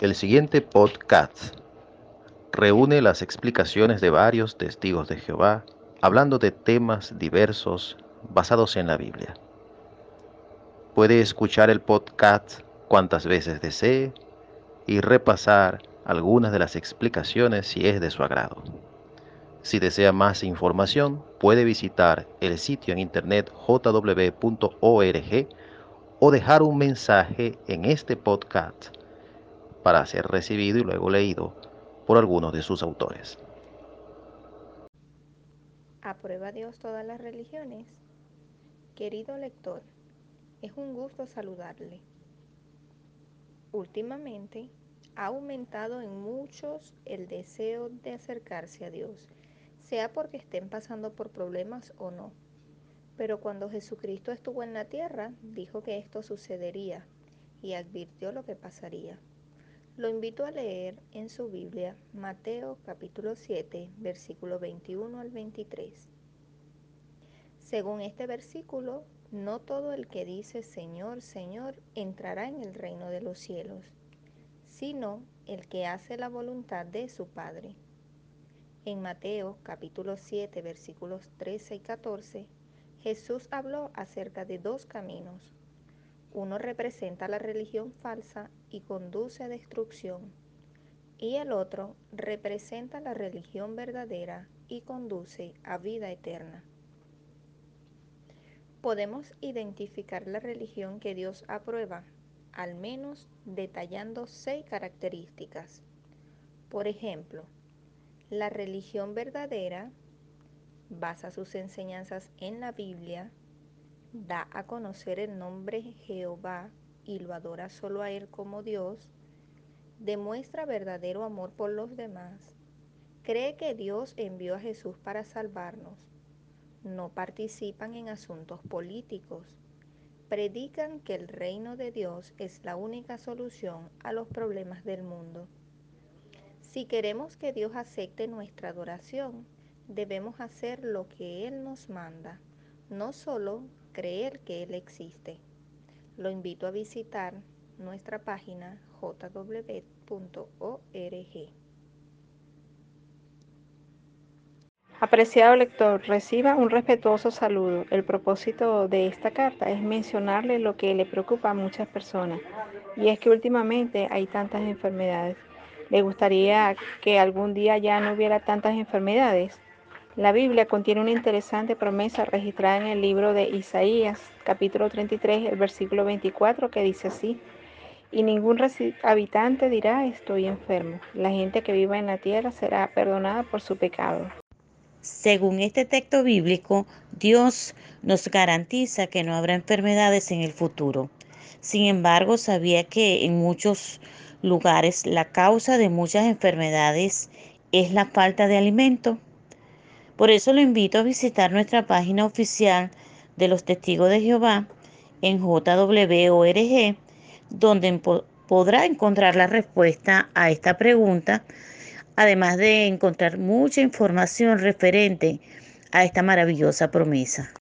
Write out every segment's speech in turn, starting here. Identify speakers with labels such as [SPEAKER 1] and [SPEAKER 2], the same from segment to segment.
[SPEAKER 1] El siguiente podcast reúne las explicaciones de varios testigos de Jehová hablando de temas diversos basados en la Biblia. Puede escuchar el podcast cuantas veces desee y repasar algunas de las explicaciones si es de su agrado. Si desea más información, puede visitar el sitio en internet jw.org o dejar un mensaje en este podcast para ser recibido y luego leído por algunos de sus autores.
[SPEAKER 2] ¿Aprueba Dios todas las religiones? Querido lector, es un gusto saludarle. Últimamente ha aumentado en muchos el deseo de acercarse a Dios, sea porque estén pasando por problemas o no. Pero cuando Jesucristo estuvo en la tierra, dijo que esto sucedería y advirtió lo que pasaría. Lo invito a leer en su Biblia Mateo capítulo 7, versículo 21 al 23. Según este versículo, no todo el que dice Señor, Señor entrará en el reino de los cielos, sino el que hace la voluntad de su Padre. En Mateo capítulo 7, versículos 13 y 14, Jesús habló acerca de dos caminos uno representa la religión falsa y conduce a destrucción, y el otro representa la religión verdadera y conduce a vida eterna. Podemos identificar la religión que Dios aprueba, al menos detallando seis características. Por ejemplo, la religión verdadera basa sus enseñanzas en la Biblia, da a conocer el nombre Jehová y lo adora solo a Él como Dios, demuestra verdadero amor por los demás, cree que Dios envió a Jesús para salvarnos, no participan en asuntos políticos, predican que el reino de Dios es la única solución a los problemas del mundo. Si queremos que Dios acepte nuestra adoración, debemos hacer lo que Él nos manda, no solo creer que Él existe. Lo invito a visitar nuestra página jw.org.
[SPEAKER 3] Apreciado lector, reciba un respetuoso saludo. El propósito de esta carta es mencionarle lo que le preocupa a muchas personas, y es que últimamente hay tantas enfermedades. ¿Le gustaría que algún día ya no hubiera tantas enfermedades? La Biblia contiene una interesante promesa registrada en el libro de Isaías, capítulo 33, el versículo 24, que dice así, y ningún habitante dirá estoy enfermo. La gente que viva en la tierra será perdonada por su pecado.
[SPEAKER 4] Según este texto bíblico, Dios nos garantiza que no habrá enfermedades en el futuro. Sin embargo, sabía que en muchos lugares la causa de muchas enfermedades es la falta de alimento. Por eso lo invito a visitar nuestra página oficial de los testigos de Jehová en JWORG, donde podrá encontrar la respuesta a esta pregunta, además de encontrar mucha información referente a esta maravillosa promesa.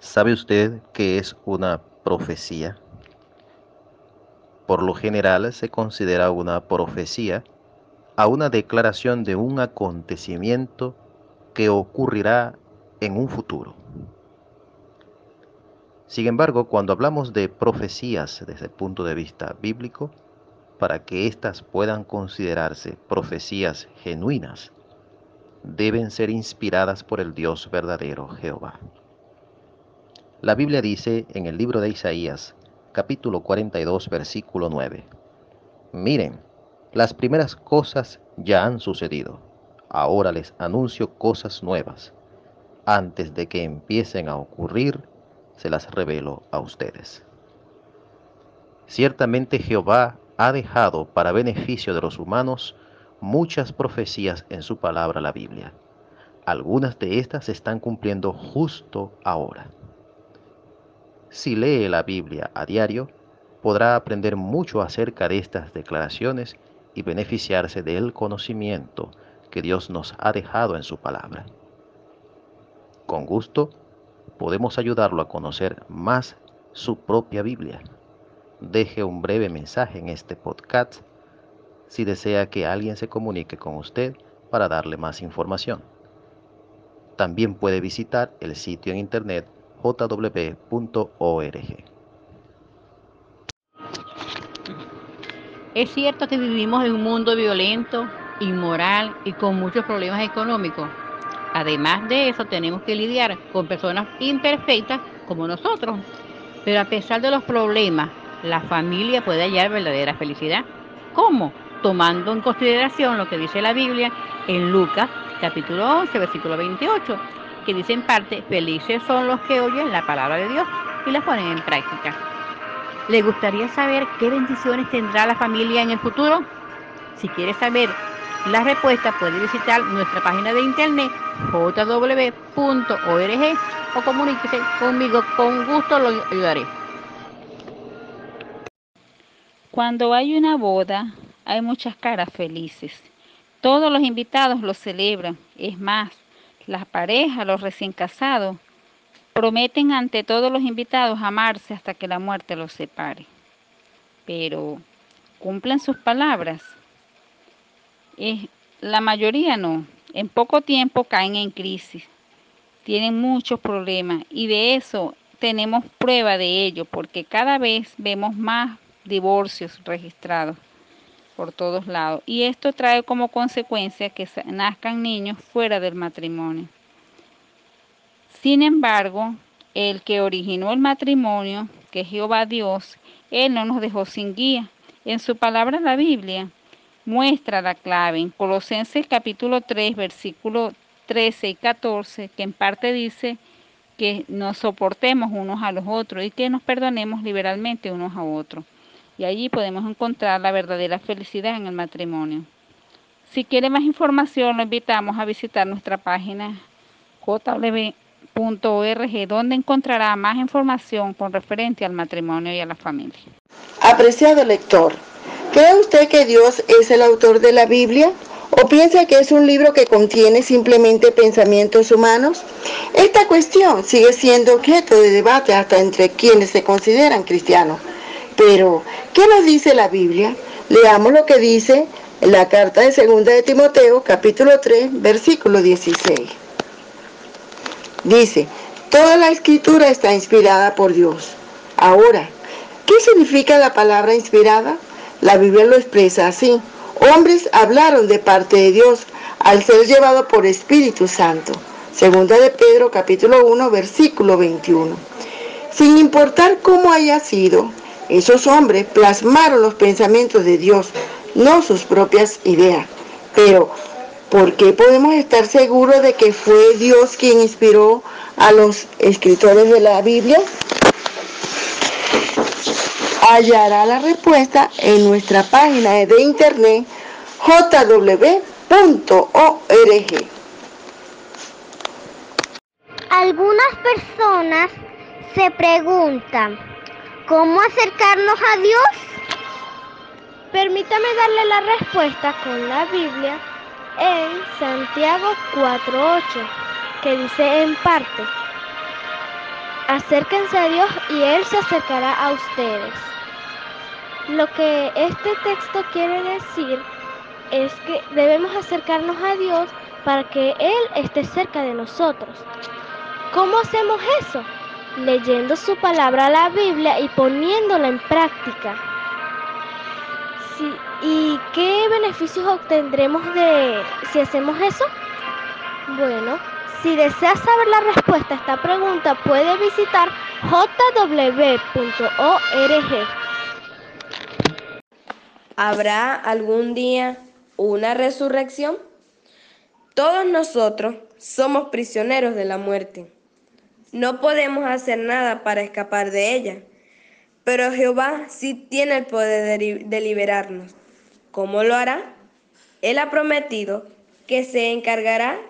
[SPEAKER 1] ¿Sabe usted qué es una profecía? Por lo general se considera una profecía a una declaración de un acontecimiento que ocurrirá en un futuro. Sin embargo, cuando hablamos de profecías desde el punto de vista bíblico, para que éstas puedan considerarse profecías genuinas, deben ser inspiradas por el Dios verdadero Jehová. La Biblia dice en el libro de Isaías, capítulo 42, versículo 9, Miren, las primeras cosas ya han sucedido. Ahora les anuncio cosas nuevas. Antes de que empiecen a ocurrir, se las revelo a ustedes. Ciertamente Jehová ha dejado para beneficio de los humanos muchas profecías en su palabra la Biblia. Algunas de estas se están cumpliendo justo ahora. Si lee la Biblia a diario, podrá aprender mucho acerca de estas declaraciones y beneficiarse del conocimiento que Dios nos ha dejado en su palabra. Con gusto, podemos ayudarlo a conocer más su propia Biblia. deje un breve mensaje en este podcast si desea que alguien se comunique con usted para darle más información. También puede visitar el sitio en internet jw.org.
[SPEAKER 5] Es cierto que vivimos en un mundo violento, inmoral y con muchos problemas económicos. Además de eso, tenemos que lidiar con personas imperfectas como nosotros. Pero a pesar de los problemas, la familia puede hallar verdadera felicidad. ¿Cómo? Tomando en consideración lo que dice la Biblia en Lucas capítulo 11, versículo 28, que dice en parte, felices son los que oyen la palabra de Dios y la ponen en práctica. ¿Le gustaría saber qué bendiciones tendrá la familia en el futuro? Si quiere saber la respuesta, puede visitar nuestra página de internet jw.org o comuníquese conmigo, con gusto lo ayudaré.
[SPEAKER 6] Cuando hay una boda, hay muchas caras felices. Todos los invitados lo celebran. Es más, las parejas, los recién casados, prometen ante todos los invitados amarse hasta que la muerte los separe. Pero, ¿cumplen sus palabras? la mayoría no. En poco tiempo caen en crisis. Tienen muchos problemas y de eso tenemos prueba de ello porque cada vez vemos más divorcios registrados por todos lados. Y esto trae como consecuencia que nazcan niños fuera del matrimonio. Sin embargo, el que originó el matrimonio, que es Jehová Dios, Él no nos dejó sin guía. En su palabra la Biblia muestra la clave en Colosenses capítulo 3, versículo 13 y 14, que en parte dice que nos soportemos unos a los otros y que nos perdonemos liberalmente unos a otros y allí podemos encontrar la verdadera felicidad en el matrimonio. Si quiere más información, lo invitamos a visitar nuestra página jw.org, donde encontrará más información con referente al matrimonio y a la familia.
[SPEAKER 7] Apreciado lector, ¿cree usted que Dios es el autor de la Biblia? ¿O piensa que es un libro que contiene simplemente pensamientos humanos? Esta cuestión sigue siendo objeto de debate hasta entre quienes se consideran cristianos. Pero, ¿qué nos dice la Biblia? Leamos lo que dice la carta de segunda de Timoteo, capítulo 3, versículo 16. Dice, toda la escritura está inspirada por Dios. Ahora, ¿qué significa la palabra inspirada? La Biblia lo expresa así. Hombres hablaron de parte de Dios al ser llevado por Espíritu Santo. Segunda de Pedro capítulo 1 versículo 21. Sin importar cómo haya sido, esos hombres plasmaron los pensamientos de Dios, no sus propias ideas. Pero, ¿por qué podemos estar seguros de que fue Dios quien inspiró a los escritores de la Biblia? Hallará la respuesta en nuestra página de internet jw.org.
[SPEAKER 8] Algunas personas se preguntan, ¿Cómo acercarnos a Dios?
[SPEAKER 9] Permítame darle la respuesta con la Biblia en Santiago 4.8, que dice en parte, acérquense a Dios y Él se acercará a ustedes. Lo que este texto quiere decir es que debemos acercarnos a Dios para que Él esté cerca de nosotros. ¿Cómo hacemos eso? leyendo su palabra, la Biblia, y poniéndola en práctica. ¿Y qué beneficios obtendremos de si hacemos eso? Bueno, si deseas saber la respuesta a esta pregunta, puede visitar jw.org.
[SPEAKER 10] ¿Habrá algún día una resurrección? Todos nosotros somos prisioneros de la muerte. No podemos hacer nada para escapar de ella, pero Jehová sí tiene el poder de, liberarnos. ¿Cómo lo hará? Él ha prometido que se encargará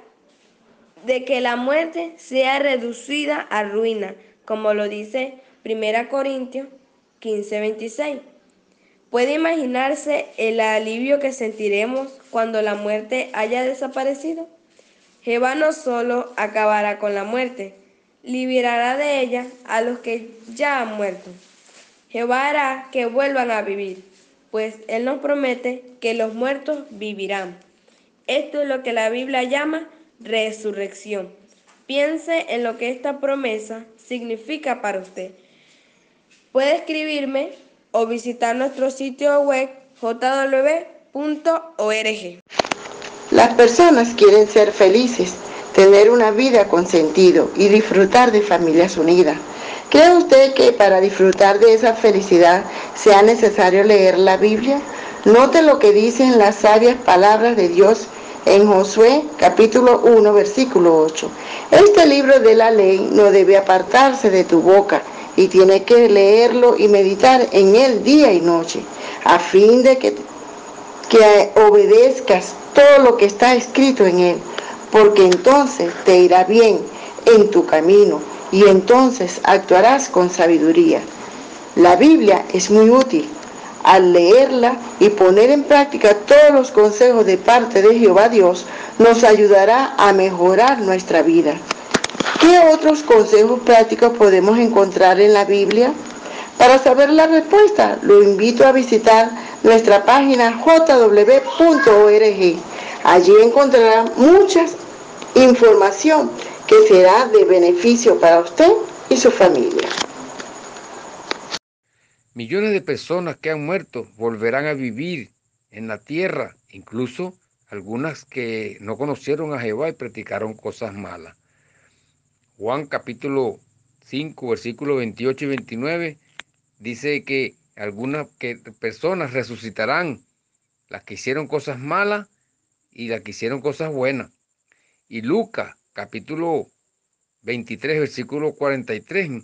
[SPEAKER 10] de que la muerte sea reducida a ruina, como lo dice 1 Corintios 15:26. ¿Puede imaginarse el alivio que sentiremos cuando la muerte haya desaparecido? Jehová no solo acabará con la muerte, liberará de ella a los que ya han muerto. Jehová hará que vuelvan a vivir, pues Él nos promete que los muertos vivirán. Esto es lo que la Biblia llama resurrección. Piense en lo que esta promesa significa para usted. Puede escribirme o visitar nuestro sitio web jw.org.
[SPEAKER 7] Las personas quieren ser felices, tener una vida con sentido y disfrutar de familias unidas. ¿Cree usted que para disfrutar de esa felicidad sea necesario leer la Biblia? Note lo que dicen las sabias palabras de Dios en Josué capítulo 1 versículo 8. Este libro de la ley no debe apartarse de tu boca y tienes que leerlo y meditar en él día y noche, a fin de que, que obedezcas todo lo que está escrito en él, porque entonces te irá bien en tu camino y entonces actuarás con sabiduría. La Biblia es muy útil. Al leerla y poner en práctica todos los consejos de parte de Jehová Dios, nos ayudará a mejorar nuestra vida. ¿Qué otros consejos prácticos podemos encontrar en la Biblia? Para saber la respuesta, lo invito a visitar nuestra página jw.org. Allí encontrará mucha información que será de beneficio para usted y su familia.
[SPEAKER 11] Millones de personas que han muerto volverán a vivir en la tierra, incluso algunas que no conocieron a Jehová y practicaron cosas malas. Juan capítulo 5, versículos 28 y 29 dice que algunas que personas resucitarán, las que hicieron cosas malas y las que hicieron cosas buenas. Y Lucas capítulo 23, versículo 43,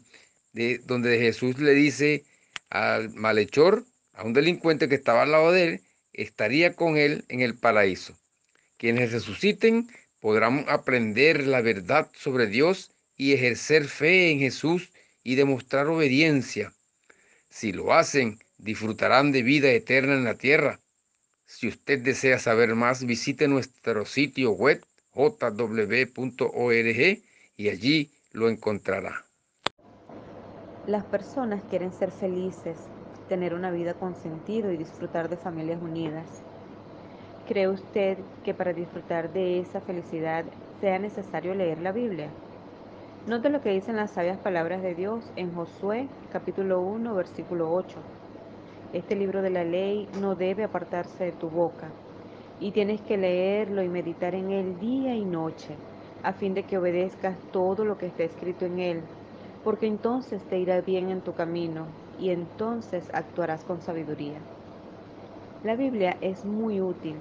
[SPEAKER 11] de, donde Jesús le dice al malhechor, a un delincuente que estaba al lado de él, estaría con él en el paraíso. Quienes resuciten podrán aprender la verdad sobre Dios y ejercer fe en Jesús y demostrar obediencia. Si lo hacen, disfrutarán de vida eterna en la tierra. Si usted desea saber más, visite nuestro sitio web jw.org y allí lo encontrará.
[SPEAKER 3] Las personas quieren ser felices, tener una vida con sentido y disfrutar de familias unidas. ¿Cree usted que para disfrutar de esa felicidad sea necesario leer la Biblia? Note lo que dicen las sabias palabras de Dios en Josué capítulo 1 versículo 8. Este libro de la ley no debe apartarse de tu boca y tienes que leerlo y meditar en él día y noche, a fin de que obedezcas todo lo que está escrito en él, porque entonces te irá bien en tu camino y entonces actuarás con sabiduría. La Biblia es muy útil.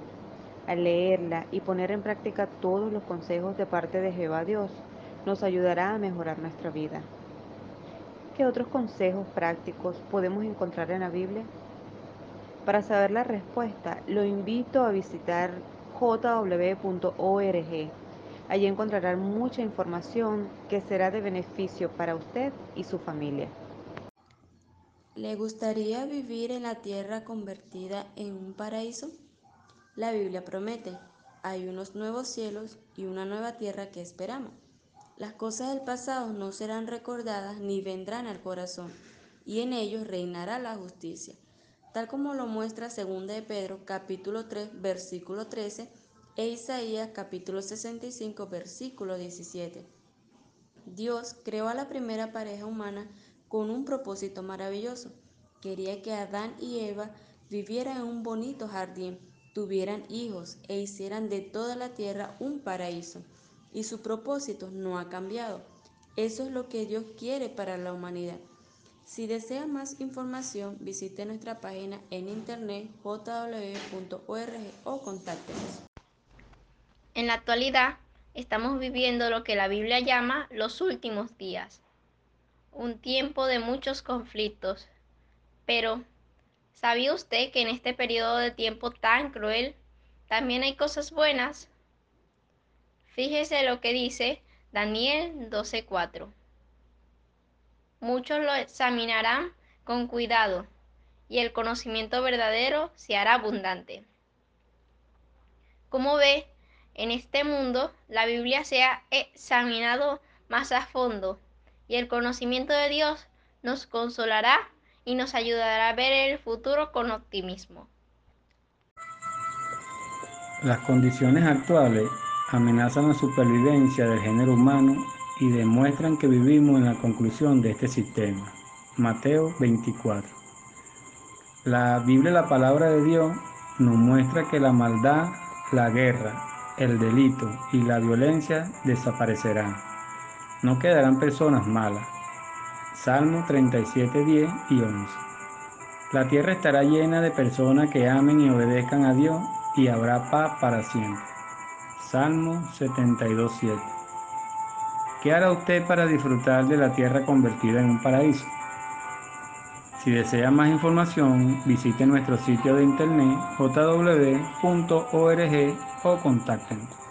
[SPEAKER 3] Al leerla y poner en práctica todos los consejos de parte de Jehová Dios, nos ayudará a mejorar nuestra vida. ¿Qué otros consejos prácticos podemos encontrar en la Biblia? Para saber la respuesta, lo invito a visitar jw.org. Allí encontrarán mucha información que será de beneficio para usted y su familia.
[SPEAKER 12] ¿Le gustaría vivir en la tierra convertida en un paraíso? La Biblia promete, hay unos nuevos cielos y una nueva tierra que esperamos. Las cosas del pasado no serán recordadas ni vendrán al corazón, y en ellos reinará la justicia tal como lo muestra 2 de Pedro capítulo 3 versículo 13 e Isaías capítulo 65 versículo 17. Dios creó a la primera pareja humana con un propósito maravilloso. Quería que Adán y Eva vivieran en un bonito jardín, tuvieran hijos e hicieran de toda la tierra un paraíso. Y su propósito no ha cambiado. Eso es lo que Dios quiere para la humanidad. Si desea más información, visite nuestra página en internet jw.org o contáctenos.
[SPEAKER 13] En la actualidad, estamos viviendo lo que la Biblia llama los últimos días, un tiempo de muchos conflictos. Pero, ¿sabía usted que en este periodo de tiempo tan cruel también hay cosas buenas? Fíjese lo que dice Daniel 12:4. Muchos lo examinarán con cuidado y el conocimiento verdadero se hará abundante. Como ve, en este mundo la Biblia se ha examinado más a fondo y el conocimiento de Dios nos consolará y nos ayudará a ver el futuro con optimismo.
[SPEAKER 14] Las condiciones actuales amenazan la supervivencia del género humano y demuestran que vivimos en la conclusión de este sistema. Mateo 24. La Biblia, la palabra de Dios, nos muestra que la maldad, la guerra, el delito y la violencia desaparecerán. No quedarán personas malas. Salmo 37, 10 y 11. La tierra estará llena de personas que amen y obedezcan a Dios y habrá paz para siempre. Salmo 72, 7. ¿Qué hará usted para disfrutar de la tierra convertida en un paraíso? Si desea más información, visite nuestro sitio de internet www.org o contáctenos.